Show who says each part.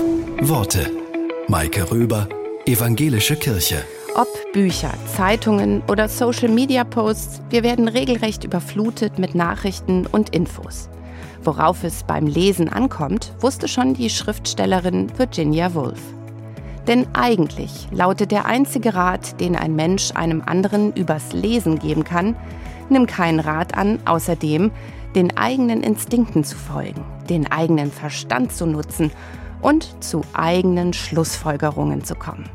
Speaker 1: Worte. Maike Röber, Evangelische Kirche.
Speaker 2: Ob Bücher, Zeitungen oder Social-Media-Posts, wir werden regelrecht überflutet mit Nachrichten und Infos. Worauf es beim Lesen ankommt, wusste schon die Schriftstellerin Virginia Woolf. Denn eigentlich lautet der einzige Rat, den ein Mensch einem anderen übers Lesen geben kann, nimm keinen Rat an, außer dem, den eigenen Instinkten zu folgen, den eigenen Verstand zu nutzen und zu eigenen Schlussfolgerungen zu kommen.